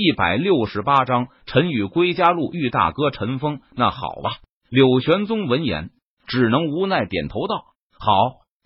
一百六十八章，陈宇归家路遇大哥陈峰。那好吧。柳玄宗闻言，只能无奈点头道：“好，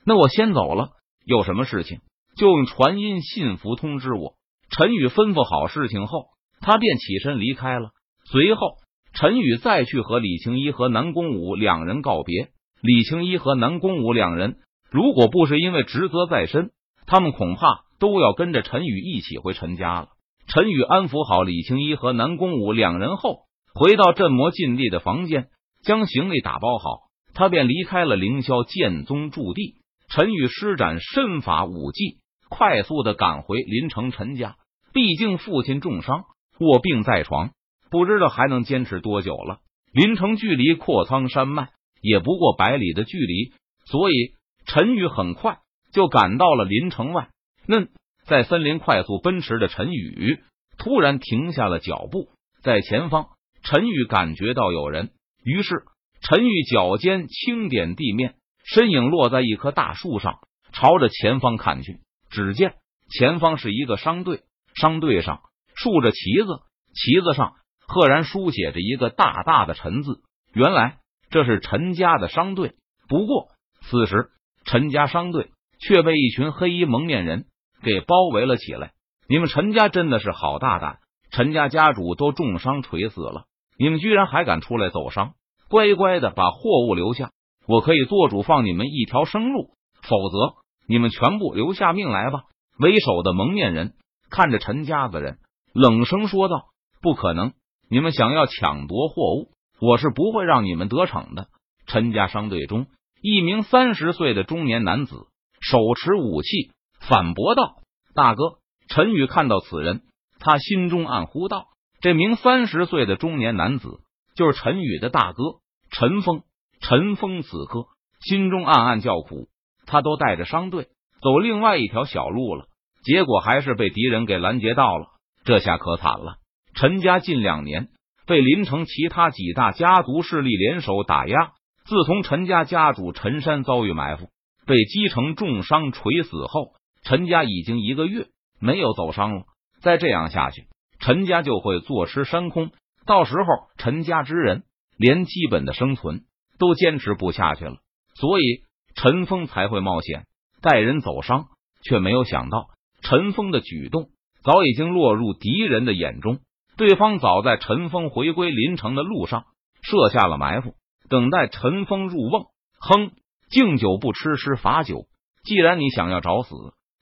那我先走了。有什么事情，就用传音信符通知我。”陈宇吩咐好事情后，他便起身离开了。随后，陈宇再去和李青一和南宫武两人告别。李青一和南宫武两人，如果不是因为职责在身，他们恐怕都要跟着陈宇一起回陈家了。陈宇安抚好李青一和南宫武两人后，回到镇魔禁地的房间。将行李打包好，他便离开了凌霄剑宗驻地。陈宇施展身法武技，快速的赶回林城陈家。毕竟父亲重伤，卧病在床，不知道还能坚持多久了。林城距离阔苍山脉也不过百里的距离，所以陈宇很快就赶到了林城外。那在森林快速奔驰的陈宇突然停下了脚步，在前方，陈宇感觉到有人。于是，陈宇脚尖轻点地面，身影落在一棵大树上，朝着前方看去。只见前方是一个商队，商队上竖着旗子，旗子上赫然书写着一个大大的“陈”字。原来这是陈家的商队。不过此时，陈家商队却被一群黑衣蒙面人给包围了起来。你们陈家真的是好大胆！陈家家主都重伤垂死了。你们居然还敢出来走商？乖乖的把货物留下，我可以做主放你们一条生路；否则，你们全部留下命来吧！为首的蒙面人看着陈家的人，冷声说道：“不可能！你们想要抢夺货物，我是不会让你们得逞的。”陈家商队中，一名三十岁的中年男子手持武器反驳道：“大哥！”陈宇看到此人，他心中暗呼道。这名三十岁的中年男子就是陈宇的大哥陈峰。陈峰此刻心中暗暗叫苦，他都带着商队走另外一条小路了，结果还是被敌人给拦截到了。这下可惨了！陈家近两年被林城其他几大家族势力联手打压，自从陈家家主陈山遭遇埋伏，被击成重伤垂死后，陈家已经一个月没有走商了。再这样下去。陈家就会坐吃山空，到时候陈家之人连基本的生存都坚持不下去了，所以陈峰才会冒险带人走商，却没有想到陈峰的举动早已经落入敌人的眼中，对方早在陈峰回归临城的路上设下了埋伏，等待陈峰入瓮。哼，敬酒不吃吃罚酒，既然你想要找死，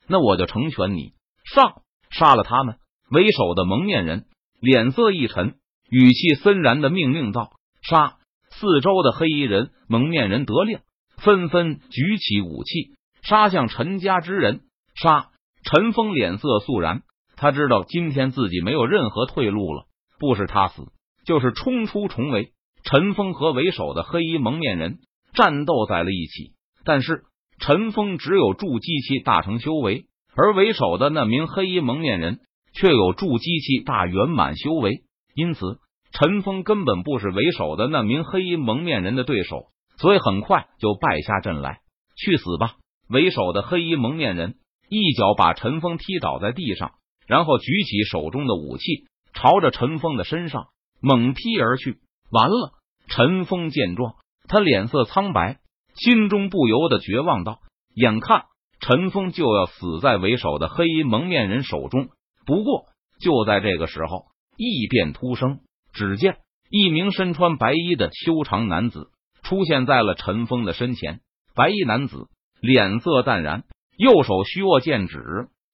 那我就成全你，上杀了他们。为首的蒙面人脸色一沉，语气森然的命令道：“杀！”四周的黑衣人、蒙面人得令，纷纷举起武器杀向陈家之人。杀！陈峰脸色肃然，他知道今天自己没有任何退路了，不是他死，就是冲出重围。陈峰和为首的黑衣蒙面人战斗在了一起，但是陈峰只有筑基期大成修为，而为首的那名黑衣蒙面人。却有筑基期大圆满修为，因此陈峰根本不是为首的那名黑衣蒙面人的对手，所以很快就败下阵来。去死吧！为首的黑衣蒙面人一脚把陈峰踢倒在地上，然后举起手中的武器，朝着陈峰的身上猛劈而去。完了！陈峰见状，他脸色苍白，心中不由得绝望道：眼看陈峰就要死在为首的黑衣蒙面人手中。不过，就在这个时候，异变突生。只见一名身穿白衣的修长男子出现在了陈峰的身前。白衣男子脸色淡然，右手虚握剑指，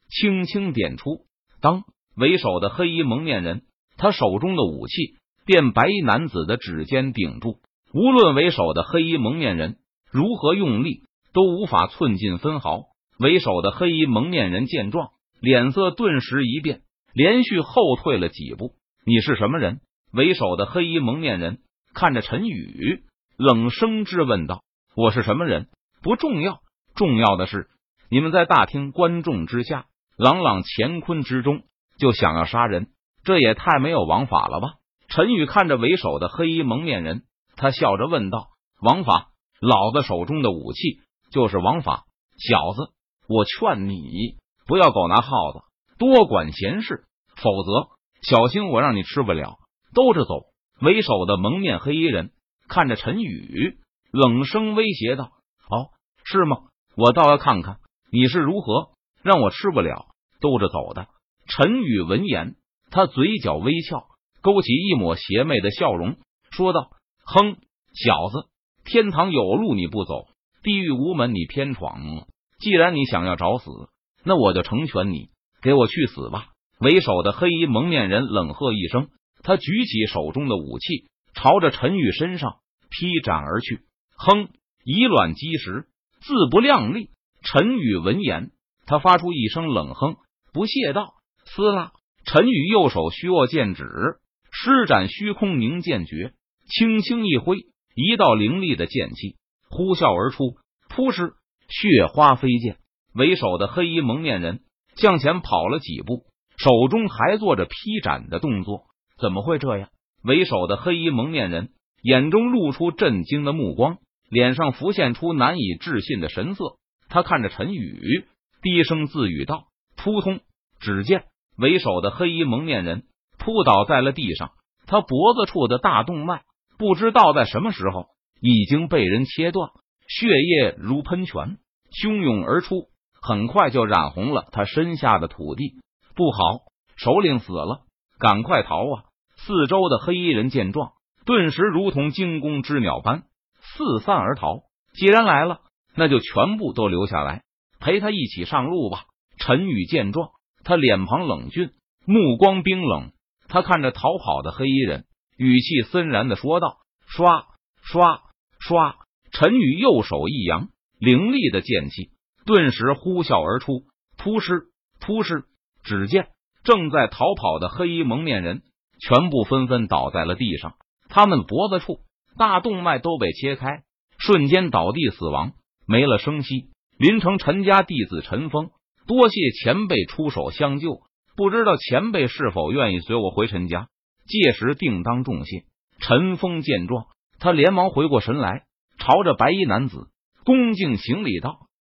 轻轻点出。当为首的黑衣蒙面人，他手中的武器便白衣男子的指尖顶住。无论为首的黑衣蒙面人如何用力，都无法寸进分毫。为首的黑衣蒙面人见状。脸色顿时一变，连续后退了几步。你是什么人？为首的黑衣蒙面人看着陈宇，冷声质问道：“我是什么人？不重要，重要的是你们在大厅观众之下，朗朗乾坤之中，就想要杀人，这也太没有王法了吧？”陈宇看着为首的黑衣蒙面人，他笑着问道：“王法？老子手中的武器就是王法，小子，我劝你。”不要狗拿耗子，多管闲事，否则小心我让你吃不了！兜着走！为首的蒙面黑衣人看着陈宇，冷声威胁道：“哦，是吗？我倒要看看你是如何让我吃不了兜着走的。”陈宇闻言，他嘴角微翘，勾起一抹邪魅的笑容，说道：“哼，小子，天堂有路你不走，地狱无门你偏闯。既然你想要找死，那我就成全你，给我去死吧！”为首的黑衣蒙面人冷喝一声，他举起手中的武器，朝着陈宇身上劈斩而去。哼，以卵击石，自不量力！陈宇闻言，他发出一声冷哼，不屑道：“撕拉！”陈宇右手虚握剑指，施展虚空凝剑诀，轻轻一挥，一道凌厉的剑气呼啸而出，扑哧，血花飞溅。为首的黑衣蒙面人向前跑了几步。手中还做着劈斩的动作，怎么会这样？为首的黑衣蒙面人眼中露出震惊的目光，脸上浮现出难以置信的神色。他看着陈宇，低声自语道：“扑通！”只见为首的黑衣蒙面人扑倒在了地上，他脖子处的大动脉不知道在什么时候已经被人切断，血液如喷泉汹涌而出，很快就染红了他身下的土地。不好，首领死了，赶快逃啊！四周的黑衣人见状，顿时如同惊弓之鸟般四散而逃。既然来了，那就全部都留下来，陪他一起上路吧。陈宇见状，他脸庞冷峻，目光冰冷，他看着逃跑的黑衣人，语气森然的说道：“刷刷刷！”陈宇右手一扬，凌厉的剑气顿时呼啸而出，扑哧扑哧。只见正在逃跑的黑衣蒙面人全部纷纷倒在了地上，他们脖子处大动脉都被切开，瞬间倒地死亡，没了声息。林城陈家弟子陈峰，多谢前辈出手相救，不知道前辈是否愿意随我回陈家，届时定当重谢。陈峰见状，他连忙回过神来，朝着白衣男子恭敬行礼道：“